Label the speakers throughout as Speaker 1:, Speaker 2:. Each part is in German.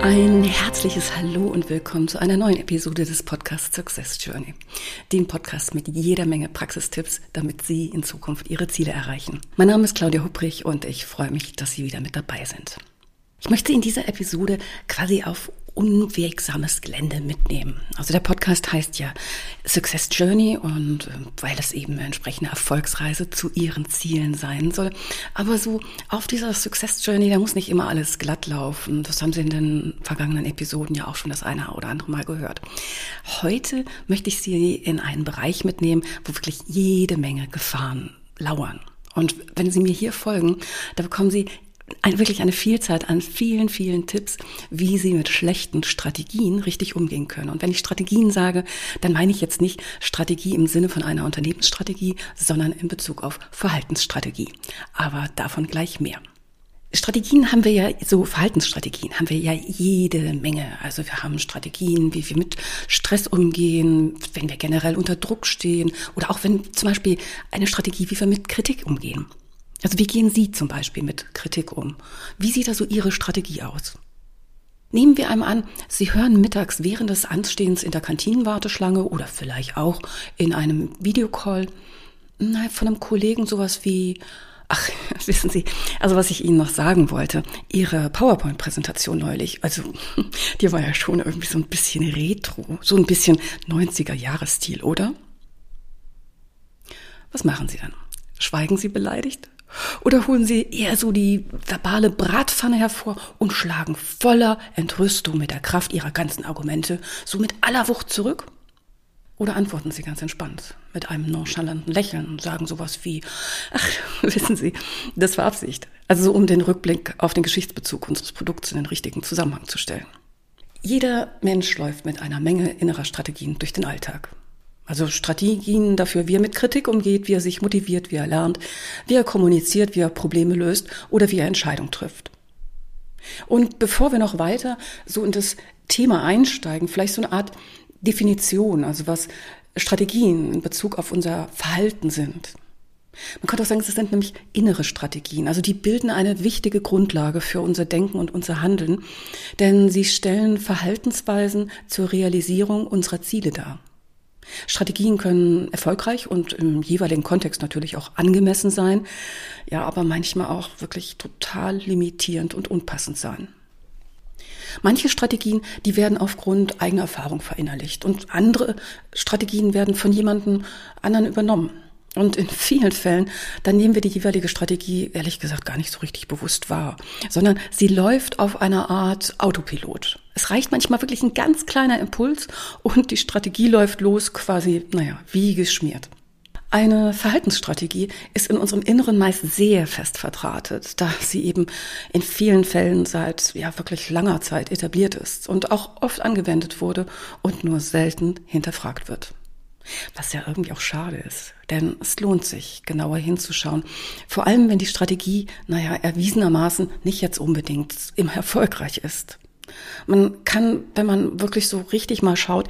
Speaker 1: Ein herzliches Hallo und willkommen zu einer neuen Episode des Podcasts Success Journey. Dem Podcast mit jeder Menge Praxistipps, damit Sie in Zukunft Ihre Ziele erreichen. Mein Name ist Claudia Hupprich und ich freue mich, dass Sie wieder mit dabei sind. Ich möchte in dieser Episode quasi auf unwegsames Gelände mitnehmen. Also der Podcast heißt ja Success Journey und äh, weil es eben eine entsprechende Erfolgsreise zu ihren Zielen sein soll. Aber so auf dieser Success Journey, da muss nicht immer alles glatt laufen. Das haben Sie in den vergangenen Episoden ja auch schon das eine oder andere Mal gehört. Heute möchte ich Sie in einen Bereich mitnehmen, wo wirklich jede Menge Gefahren lauern. Und wenn Sie mir hier folgen, da bekommen Sie ein, wirklich eine Vielzahl an vielen, vielen Tipps, wie Sie mit schlechten Strategien richtig umgehen können. Und wenn ich Strategien sage, dann meine ich jetzt nicht Strategie im Sinne von einer Unternehmensstrategie, sondern in Bezug auf Verhaltensstrategie. Aber davon gleich mehr. Strategien haben wir ja, so Verhaltensstrategien haben wir ja jede Menge. Also wir haben Strategien, wie wir mit Stress umgehen, wenn wir generell unter Druck stehen oder auch wenn zum Beispiel eine Strategie, wie wir mit Kritik umgehen. Also wie gehen Sie zum Beispiel mit Kritik um? Wie sieht da so Ihre Strategie aus? Nehmen wir einmal an, Sie hören mittags während des Anstehens in der Kantinenwarteschlange oder vielleicht auch in einem Videocall von einem Kollegen sowas wie, ach, wissen Sie, also was ich Ihnen noch sagen wollte, Ihre PowerPoint-Präsentation neulich, also die war ja schon irgendwie so ein bisschen retro, so ein bisschen 90er-Jahres-Stil, oder? Was machen Sie dann? Schweigen Sie beleidigt? Oder holen Sie eher so die verbale Bratpfanne hervor und schlagen voller Entrüstung mit der Kraft Ihrer ganzen Argumente so mit aller Wucht zurück? Oder antworten Sie ganz entspannt mit einem nonchalanten Lächeln und sagen sowas wie, ach, wissen Sie, das war Absicht. Also so, um den Rückblick auf den Geschichtsbezug unseres Produkts in den richtigen Zusammenhang zu stellen. Jeder Mensch läuft mit einer Menge innerer Strategien durch den Alltag. Also Strategien dafür, wie er mit Kritik umgeht, wie er sich motiviert, wie er lernt, wie er kommuniziert, wie er Probleme löst oder wie er Entscheidungen trifft. Und bevor wir noch weiter so in das Thema einsteigen, vielleicht so eine Art Definition, also was Strategien in Bezug auf unser Verhalten sind. Man könnte auch sagen, es sind nämlich innere Strategien. Also die bilden eine wichtige Grundlage für unser Denken und unser Handeln, denn sie stellen Verhaltensweisen zur Realisierung unserer Ziele dar. Strategien können erfolgreich und im jeweiligen Kontext natürlich auch angemessen sein, ja, aber manchmal auch wirklich total limitierend und unpassend sein. Manche Strategien, die werden aufgrund eigener Erfahrung verinnerlicht und andere Strategien werden von jemandem anderen übernommen. Und in vielen Fällen, dann nehmen wir die jeweilige Strategie ehrlich gesagt gar nicht so richtig bewusst wahr, sondern sie läuft auf einer Art Autopilot. Es reicht manchmal wirklich ein ganz kleiner Impuls und die Strategie läuft los quasi, naja, wie geschmiert. Eine Verhaltensstrategie ist in unserem Inneren meist sehr fest verdrahtet, da sie eben in vielen Fällen seit ja wirklich langer Zeit etabliert ist und auch oft angewendet wurde und nur selten hinterfragt wird. Was ja irgendwie auch schade ist, denn es lohnt sich, genauer hinzuschauen. Vor allem, wenn die Strategie, naja, erwiesenermaßen nicht jetzt unbedingt immer erfolgreich ist. Man kann, wenn man wirklich so richtig mal schaut,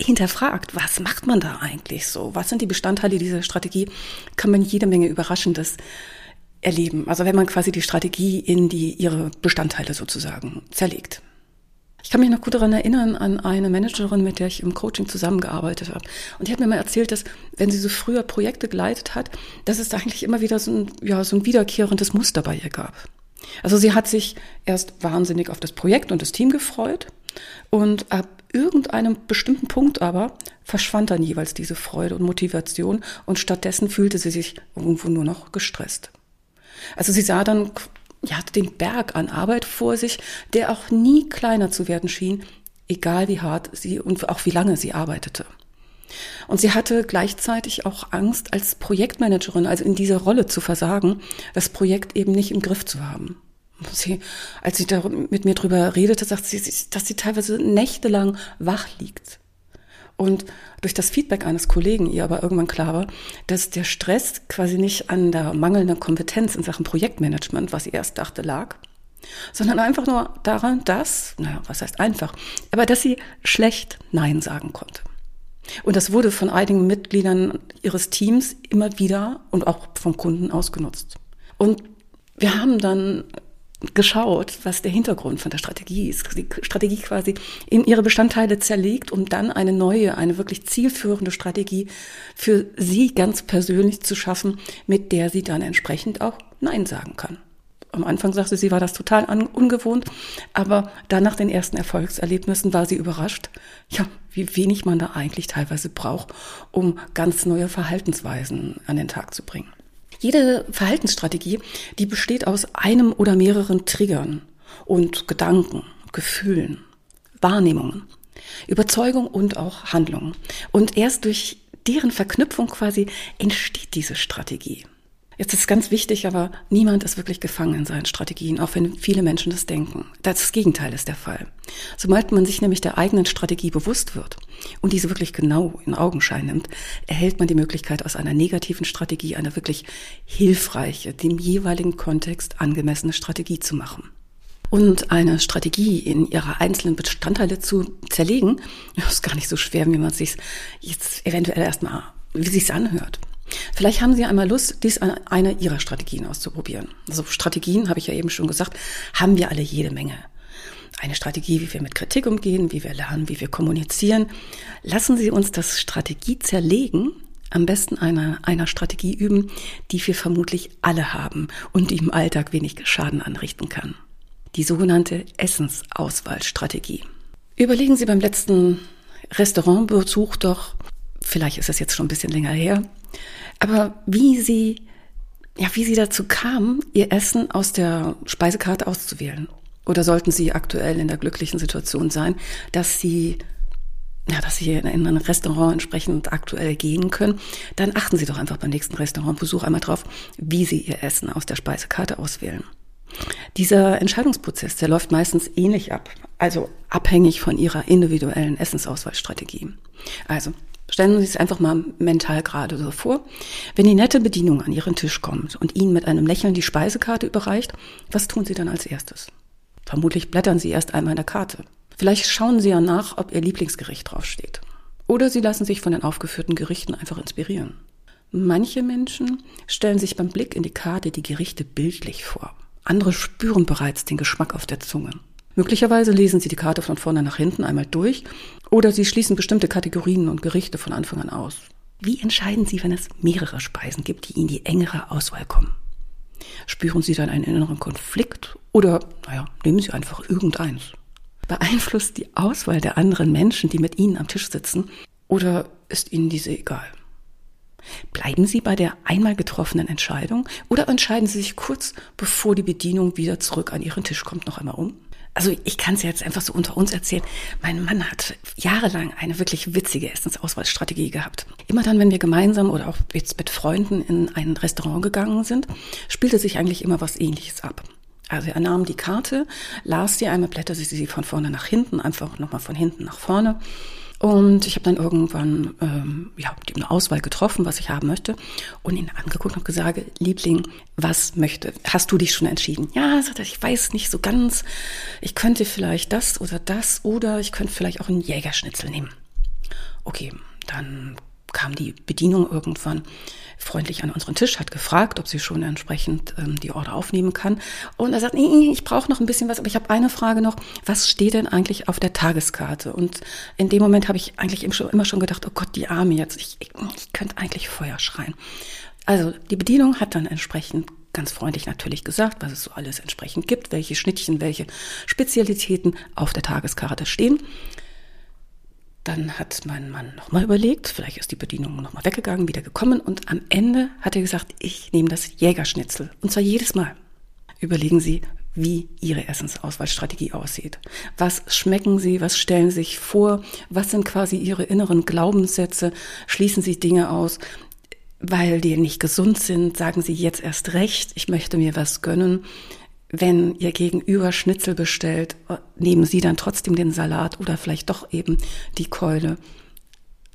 Speaker 1: hinterfragt, was macht man da eigentlich so? Was sind die Bestandteile dieser Strategie? Kann man jede Menge Überraschendes erleben. Also wenn man quasi die Strategie in die, ihre Bestandteile sozusagen zerlegt. Ich kann mich noch gut daran erinnern an eine Managerin, mit der ich im Coaching zusammengearbeitet habe. Und die hat mir mal erzählt, dass wenn sie so früher Projekte geleitet hat, dass es da eigentlich immer wieder so ein, ja, so ein wiederkehrendes Muster bei ihr gab. Also sie hat sich erst wahnsinnig auf das Projekt und das Team gefreut und ab irgendeinem bestimmten Punkt aber verschwand dann jeweils diese Freude und Motivation und stattdessen fühlte sie sich irgendwo nur noch gestresst. Also sie sah dann ja, den Berg an Arbeit vor sich, der auch nie kleiner zu werden schien, egal wie hart sie und auch wie lange sie arbeitete. Und sie hatte gleichzeitig auch Angst, als Projektmanagerin, also in dieser Rolle zu versagen, das Projekt eben nicht im Griff zu haben. Sie, als sie da mit mir drüber redete, sagt sie, dass sie teilweise nächtelang wach liegt Und durch das Feedback eines Kollegen ihr aber irgendwann klar war, dass der Stress quasi nicht an der mangelnden Kompetenz in Sachen Projektmanagement, was sie erst dachte, lag, sondern einfach nur daran, dass, naja, was heißt einfach, aber dass sie schlecht Nein sagen konnte. Und das wurde von einigen Mitgliedern ihres Teams immer wieder und auch vom Kunden ausgenutzt. Und wir haben dann geschaut, was der Hintergrund von der Strategie ist. Die Strategie quasi in ihre Bestandteile zerlegt, um dann eine neue, eine wirklich zielführende Strategie für sie ganz persönlich zu schaffen, mit der sie dann entsprechend auch Nein sagen kann. Am Anfang sagte sie, war das total ungewohnt, aber dann nach den ersten Erfolgserlebnissen war sie überrascht, ja, wie wenig man da eigentlich teilweise braucht, um ganz neue Verhaltensweisen an den Tag zu bringen. Jede Verhaltensstrategie, die besteht aus einem oder mehreren Triggern und Gedanken, Gefühlen, Wahrnehmungen, Überzeugung und auch Handlungen. Und erst durch deren Verknüpfung quasi entsteht diese Strategie. Jetzt ist ganz wichtig, aber niemand ist wirklich gefangen in seinen Strategien, auch wenn viele Menschen das denken. Das Gegenteil ist der Fall. Sobald man sich nämlich der eigenen Strategie bewusst wird und diese wirklich genau in Augenschein nimmt, erhält man die Möglichkeit, aus einer negativen Strategie eine wirklich hilfreiche, dem jeweiligen Kontext angemessene Strategie zu machen. Und eine Strategie in ihre einzelnen Bestandteile zu zerlegen, ist gar nicht so schwer, wie man es sich jetzt eventuell erstmal, wie sich's anhört. Vielleicht haben Sie einmal Lust, dies an einer Ihrer Strategien auszuprobieren. Also Strategien, habe ich ja eben schon gesagt, haben wir alle jede Menge. Eine Strategie, wie wir mit Kritik umgehen, wie wir lernen, wie wir kommunizieren. Lassen Sie uns das Strategie zerlegen, am besten einer, einer Strategie üben, die wir vermutlich alle haben und die im Alltag wenig Schaden anrichten kann. Die sogenannte Essensauswahlstrategie. Überlegen Sie beim letzten Restaurantbesuch doch, vielleicht ist es jetzt schon ein bisschen länger her, aber wie sie, ja, wie sie dazu kamen, ihr Essen aus der Speisekarte auszuwählen. Oder sollten sie aktuell in der glücklichen Situation sein, dass sie ja, dass Sie in ein Restaurant entsprechend aktuell gehen können, dann achten Sie doch einfach beim nächsten Restaurantbesuch einmal drauf, wie Sie Ihr Essen aus der Speisekarte auswählen. Dieser Entscheidungsprozess, der läuft meistens ähnlich ab, also abhängig von Ihrer individuellen Essensauswahlstrategie. Also Stellen Sie sich einfach mal mental gerade so vor. Wenn die nette Bedienung an Ihren Tisch kommt und Ihnen mit einem Lächeln die Speisekarte überreicht, was tun Sie dann als erstes? Vermutlich blättern Sie erst einmal in der Karte. Vielleicht schauen Sie ja nach, ob Ihr Lieblingsgericht draufsteht. Oder Sie lassen sich von den aufgeführten Gerichten einfach inspirieren. Manche Menschen stellen sich beim Blick in die Karte die Gerichte bildlich vor. Andere spüren bereits den Geschmack auf der Zunge. Möglicherweise lesen Sie die Karte von vorne nach hinten einmal durch oder Sie schließen bestimmte Kategorien und Gerichte von Anfang an aus. Wie entscheiden Sie, wenn es mehrere Speisen gibt, die in die engere Auswahl kommen? Spüren Sie dann einen inneren Konflikt oder, naja, nehmen Sie einfach irgendeins? Beeinflusst die Auswahl der anderen Menschen, die mit Ihnen am Tisch sitzen, oder ist Ihnen diese egal? Bleiben Sie bei der einmal getroffenen Entscheidung oder entscheiden Sie sich kurz bevor die Bedienung wieder zurück an Ihren Tisch kommt noch einmal um? Also ich kann es jetzt einfach so unter uns erzählen. Mein Mann hat jahrelang eine wirklich witzige Essensauswahlstrategie gehabt. Immer dann, wenn wir gemeinsam oder auch jetzt mit Freunden in ein Restaurant gegangen sind, spielte sich eigentlich immer was Ähnliches ab. Also er nahm die Karte, las sie einmal, blätterte sie von vorne nach hinten, einfach nochmal von hinten nach vorne und ich habe dann irgendwann ähm, ja, eine Auswahl getroffen, was ich haben möchte, und ihn angeguckt und gesagt, Liebling, was möchte? Hast du dich schon entschieden? Ja, sagt er, ich weiß nicht so ganz. Ich könnte vielleicht das oder das oder ich könnte vielleicht auch einen Jägerschnitzel nehmen. Okay, dann kam die Bedienung irgendwann freundlich an unseren Tisch, hat gefragt, ob sie schon entsprechend ähm, die Order aufnehmen kann. Und er sagt, nee, ich brauche noch ein bisschen was, aber ich habe eine Frage noch. Was steht denn eigentlich auf der Tageskarte? Und in dem Moment habe ich eigentlich immer schon gedacht, oh Gott, die Arme jetzt, ich, ich, ich könnte eigentlich Feuer schreien. Also die Bedienung hat dann entsprechend ganz freundlich natürlich gesagt, was es so alles entsprechend gibt, welche Schnittchen, welche Spezialitäten auf der Tageskarte stehen. Dann hat mein Mann nochmal überlegt, vielleicht ist die Bedienung nochmal weggegangen, wieder gekommen und am Ende hat er gesagt, ich nehme das Jägerschnitzel. Und zwar jedes Mal. Überlegen Sie, wie Ihre Essensauswahlstrategie aussieht. Was schmecken Sie? Was stellen Sie sich vor? Was sind quasi Ihre inneren Glaubenssätze? Schließen Sie Dinge aus, weil die nicht gesund sind? Sagen Sie jetzt erst recht, ich möchte mir was gönnen wenn ihr Gegenüber Schnitzel bestellt, nehmen Sie dann trotzdem den Salat oder vielleicht doch eben die Keule.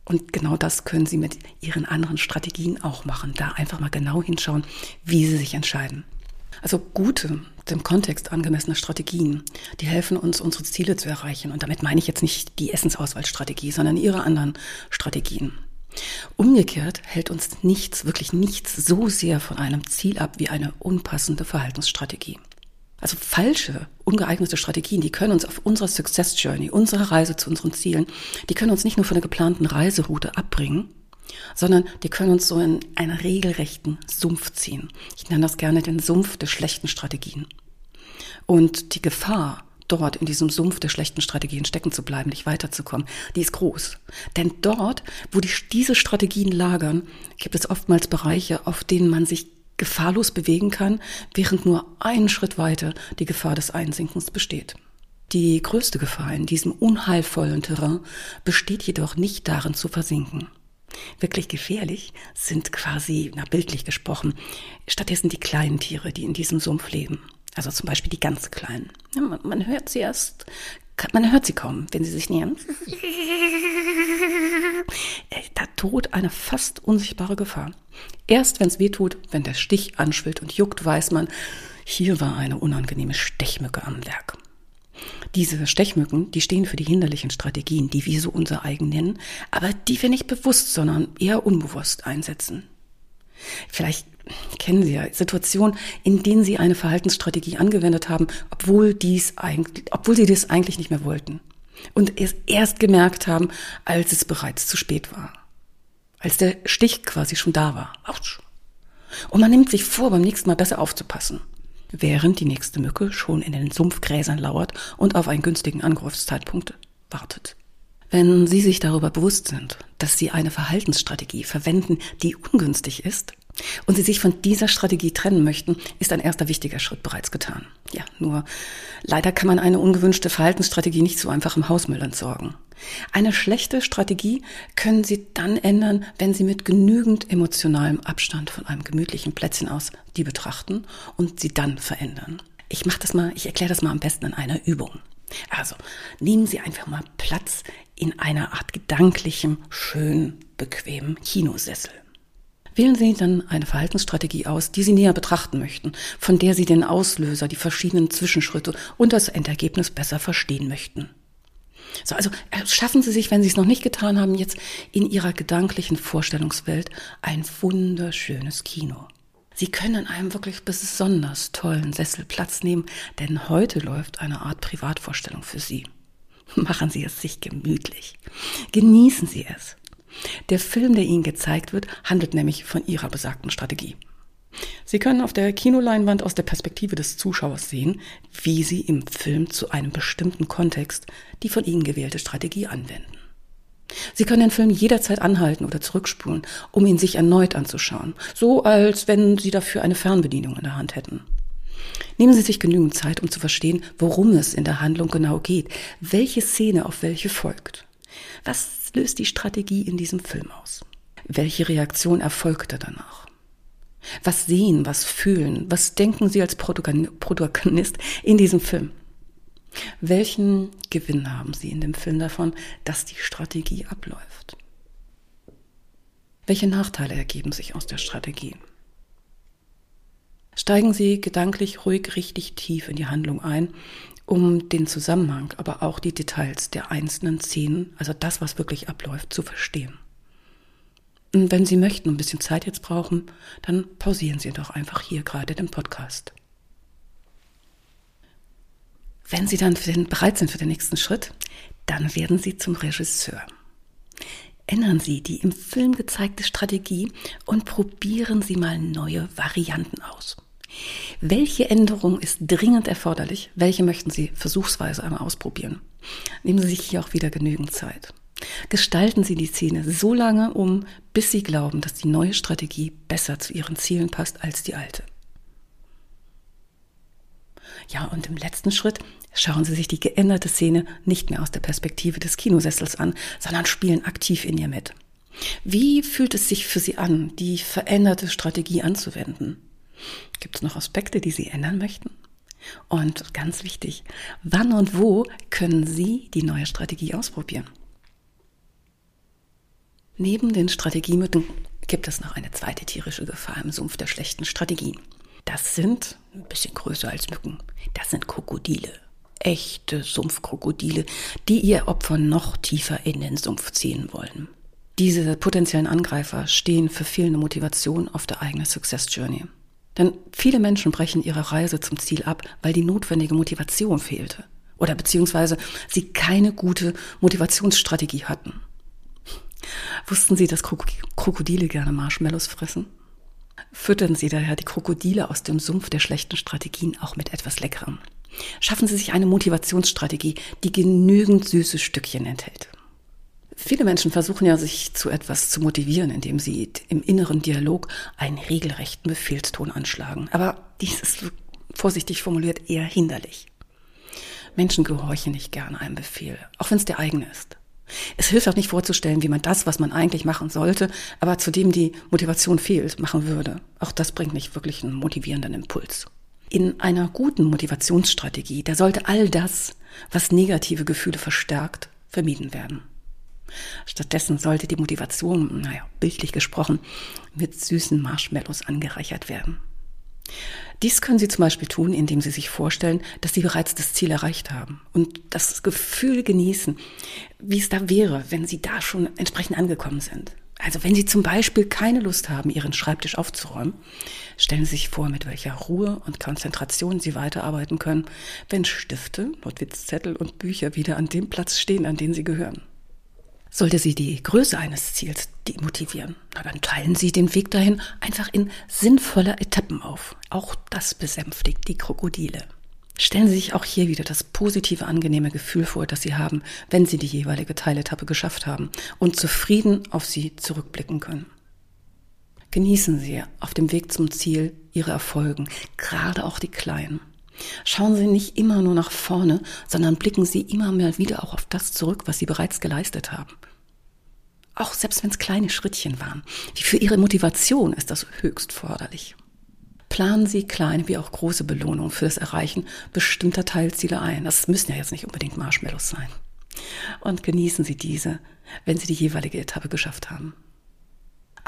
Speaker 1: Und genau das können Sie mit Ihren anderen Strategien auch machen. Da einfach mal genau hinschauen, wie Sie sich entscheiden. Also gute, dem Kontext angemessene Strategien, die helfen uns, unsere Ziele zu erreichen. Und damit meine ich jetzt nicht die Essensauswahlstrategie, sondern Ihre anderen Strategien. Umgekehrt hält uns nichts, wirklich nichts so sehr von einem Ziel ab wie eine unpassende Verhaltensstrategie. Also falsche, ungeeignete Strategien, die können uns auf unserer Success Journey, unserer Reise zu unseren Zielen, die können uns nicht nur von der geplanten Reiseroute abbringen, sondern die können uns so in einen regelrechten Sumpf ziehen. Ich nenne das gerne den Sumpf der schlechten Strategien. Und die Gefahr, dort in diesem Sumpf der schlechten Strategien stecken zu bleiben, nicht weiterzukommen, die ist groß. Denn dort, wo die, diese Strategien lagern, gibt es oftmals Bereiche, auf denen man sich gefahrlos bewegen kann, während nur einen Schritt weiter die Gefahr des Einsinkens besteht. Die größte Gefahr in diesem unheilvollen Terrain besteht jedoch nicht darin zu versinken. Wirklich gefährlich sind quasi, na bildlich gesprochen, stattdessen die kleinen Tiere, die in diesem Sumpf leben. Also zum Beispiel die ganz kleinen. Ja, man, man, hört sie erst, man hört sie kaum, wenn sie sich nähern. Äh, da droht eine fast unsichtbare Gefahr. Erst wenn es weh tut, wenn der Stich anschwillt und juckt, weiß man, hier war eine unangenehme Stechmücke am Werk. Diese Stechmücken, die stehen für die hinderlichen Strategien, die wir so unser eigen nennen, aber die wir nicht bewusst, sondern eher unbewusst einsetzen. Vielleicht kennen Sie ja Situationen, in denen Sie eine Verhaltensstrategie angewendet haben, obwohl dies eigentlich, obwohl Sie das eigentlich nicht mehr wollten. Und es erst gemerkt haben, als es bereits zu spät war. Als der Stich quasi schon da war. Autsch. Und man nimmt sich vor, beim nächsten Mal besser aufzupassen während die nächste Mücke schon in den Sumpfgräsern lauert und auf einen günstigen Angriffszeitpunkt wartet. Wenn Sie sich darüber bewusst sind, dass Sie eine Verhaltensstrategie verwenden, die ungünstig ist, und Sie sich von dieser Strategie trennen möchten, ist ein erster wichtiger Schritt bereits getan. Ja, nur leider kann man eine ungewünschte Verhaltensstrategie nicht so einfach im Hausmüll entsorgen. Eine schlechte Strategie können Sie dann ändern, wenn Sie mit genügend emotionalem Abstand von einem gemütlichen Plätzchen aus die betrachten und sie dann verändern. Ich mache das mal, ich erkläre das mal am besten in einer Übung. Also, nehmen Sie einfach mal Platz in einer Art gedanklichem, schön bequemen Kinosessel. Wählen Sie dann eine Verhaltensstrategie aus, die Sie näher betrachten möchten, von der Sie den Auslöser, die verschiedenen Zwischenschritte und das Endergebnis besser verstehen möchten. So, also schaffen Sie sich, wenn Sie es noch nicht getan haben, jetzt in Ihrer gedanklichen Vorstellungswelt ein wunderschönes Kino. Sie können in einem wirklich besonders tollen Sessel Platz nehmen, denn heute läuft eine Art Privatvorstellung für Sie. Machen Sie es sich gemütlich. Genießen Sie es. Der Film, der Ihnen gezeigt wird, handelt nämlich von Ihrer besagten Strategie. Sie können auf der Kinoleinwand aus der Perspektive des Zuschauers sehen, wie Sie im Film zu einem bestimmten Kontext die von Ihnen gewählte Strategie anwenden. Sie können den Film jederzeit anhalten oder zurückspulen, um ihn sich erneut anzuschauen, so als wenn Sie dafür eine Fernbedienung in der Hand hätten. Nehmen Sie sich genügend Zeit, um zu verstehen, worum es in der Handlung genau geht, welche Szene auf welche folgt. Was löst die Strategie in diesem Film aus? Welche Reaktion erfolgte danach? Was sehen, was fühlen, was denken Sie als Protagonist in diesem Film? Welchen Gewinn haben Sie in dem Film davon, dass die Strategie abläuft? Welche Nachteile ergeben sich aus der Strategie? Steigen Sie gedanklich ruhig richtig tief in die Handlung ein um den Zusammenhang, aber auch die Details der einzelnen Szenen, also das, was wirklich abläuft, zu verstehen. Und wenn Sie möchten und ein bisschen Zeit jetzt brauchen, dann pausieren Sie doch einfach hier gerade den Podcast. Wenn Sie dann den, bereit sind für den nächsten Schritt, dann werden Sie zum Regisseur. Ändern Sie die im Film gezeigte Strategie und probieren Sie mal neue Varianten aus. Welche Änderung ist dringend erforderlich? Welche möchten Sie versuchsweise einmal ausprobieren? Nehmen Sie sich hier auch wieder genügend Zeit. Gestalten Sie die Szene so lange um, bis Sie glauben, dass die neue Strategie besser zu Ihren Zielen passt als die alte. Ja, und im letzten Schritt schauen Sie sich die geänderte Szene nicht mehr aus der Perspektive des Kinosessels an, sondern spielen aktiv in ihr mit. Wie fühlt es sich für Sie an, die veränderte Strategie anzuwenden? Gibt es noch Aspekte, die Sie ändern möchten? Und ganz wichtig, wann und wo können Sie die neue Strategie ausprobieren? Neben den Strategiemücken gibt es noch eine zweite tierische Gefahr im Sumpf der schlechten Strategien. Das sind, ein bisschen größer als Mücken, das sind Krokodile. Echte Sumpfkrokodile, die ihr Opfer noch tiefer in den Sumpf ziehen wollen. Diese potenziellen Angreifer stehen für fehlende Motivation auf der eigenen Success Journey. Denn viele Menschen brechen ihre Reise zum Ziel ab, weil die notwendige Motivation fehlte. Oder beziehungsweise sie keine gute Motivationsstrategie hatten. Wussten Sie, dass Krokodile gerne Marshmallows fressen? Füttern Sie daher die Krokodile aus dem Sumpf der schlechten Strategien auch mit etwas Leckerem. Schaffen Sie sich eine Motivationsstrategie, die genügend süße Stückchen enthält. Viele Menschen versuchen ja, sich zu etwas zu motivieren, indem sie im inneren Dialog einen regelrechten Befehlston anschlagen. Aber dies ist vorsichtig formuliert eher hinderlich. Menschen gehorchen nicht gerne einem Befehl, auch wenn es der eigene ist. Es hilft auch nicht vorzustellen, wie man das, was man eigentlich machen sollte, aber zu dem die Motivation fehlt, machen würde. Auch das bringt nicht wirklich einen motivierenden Impuls. In einer guten Motivationsstrategie, da sollte all das, was negative Gefühle verstärkt, vermieden werden. Stattdessen sollte die Motivation, naja, bildlich gesprochen, mit süßen Marshmallows angereichert werden. Dies können Sie zum Beispiel tun, indem Sie sich vorstellen, dass Sie bereits das Ziel erreicht haben und das Gefühl genießen, wie es da wäre, wenn Sie da schon entsprechend angekommen sind. Also wenn Sie zum Beispiel keine Lust haben, Ihren Schreibtisch aufzuräumen, stellen Sie sich vor, mit welcher Ruhe und Konzentration Sie weiterarbeiten können, wenn Stifte, Notizzettel und Bücher wieder an dem Platz stehen, an den sie gehören. Sollte Sie die Größe eines Ziels demotivieren, na dann teilen Sie den Weg dahin einfach in sinnvolle Etappen auf. Auch das besänftigt die Krokodile. Stellen Sie sich auch hier wieder das positive, angenehme Gefühl vor, das Sie haben, wenn Sie die jeweilige Teiletappe geschafft haben und zufrieden auf sie zurückblicken können. Genießen Sie auf dem Weg zum Ziel Ihre Erfolgen, gerade auch die kleinen. Schauen Sie nicht immer nur nach vorne, sondern blicken Sie immer mehr wieder auch auf das zurück, was Sie bereits geleistet haben. Auch selbst wenn es kleine Schrittchen waren. Für Ihre Motivation ist das höchst förderlich. Planen Sie kleine wie auch große Belohnungen für das Erreichen bestimmter Teilziele ein. Das müssen ja jetzt nicht unbedingt Marshmallows sein. Und genießen Sie diese, wenn Sie die jeweilige Etappe geschafft haben.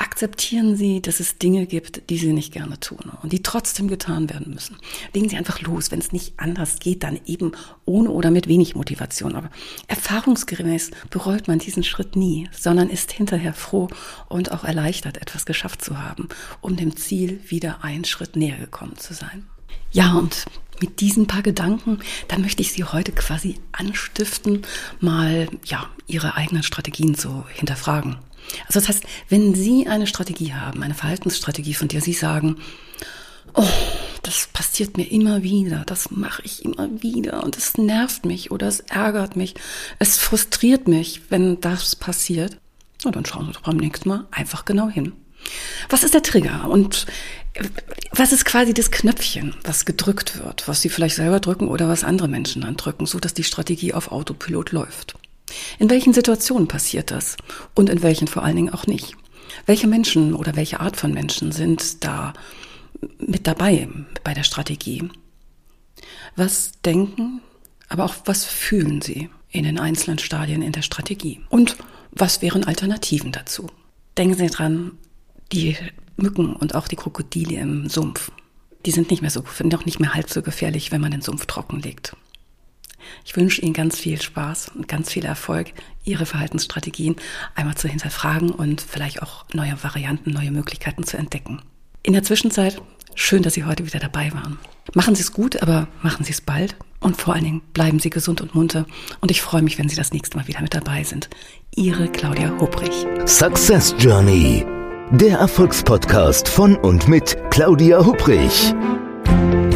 Speaker 1: Akzeptieren Sie, dass es Dinge gibt, die Sie nicht gerne tun und die trotzdem getan werden müssen. Legen Sie einfach los, wenn es nicht anders geht, dann eben ohne oder mit wenig Motivation. Aber erfahrungsgemäß bereut man diesen Schritt nie, sondern ist hinterher froh und auch erleichtert, etwas geschafft zu haben, um dem Ziel wieder einen Schritt näher gekommen zu sein. Ja, und mit diesen paar Gedanken, dann möchte ich Sie heute quasi anstiften, mal, ja, Ihre eigenen Strategien zu hinterfragen. Also das heißt, wenn Sie eine Strategie haben, eine Verhaltensstrategie, von der Sie sagen, oh, das passiert mir immer wieder, das mache ich immer wieder und es nervt mich oder es ärgert mich, es frustriert mich, wenn das passiert, na, dann schauen Sie doch beim nächsten Mal einfach genau hin. Was ist der Trigger und was ist quasi das Knöpfchen, was gedrückt wird, was Sie vielleicht selber drücken oder was andere Menschen dann drücken, so dass die Strategie auf Autopilot läuft? In welchen Situationen passiert das und in welchen vor allen Dingen auch nicht? Welche Menschen oder welche Art von Menschen sind da mit dabei bei der Strategie? Was denken, aber auch was fühlen sie in den einzelnen Stadien in der Strategie? Und was wären Alternativen dazu? Denken Sie dran, die Mücken und auch die Krokodile im Sumpf, die sind nicht mehr so, auch nicht mehr halb so gefährlich, wenn man den Sumpf trocken legt. Ich wünsche Ihnen ganz viel Spaß und ganz viel Erfolg, Ihre Verhaltensstrategien einmal zu hinterfragen und vielleicht auch neue Varianten, neue Möglichkeiten zu entdecken. In der Zwischenzeit, schön, dass Sie heute wieder dabei waren. Machen Sie es gut, aber machen Sie es bald. Und vor allen Dingen bleiben Sie gesund und munter. Und ich freue mich, wenn Sie das nächste Mal wieder mit dabei sind. Ihre Claudia Hubrich.
Speaker 2: Success Journey. Der Erfolgspodcast von und mit Claudia Hubrich.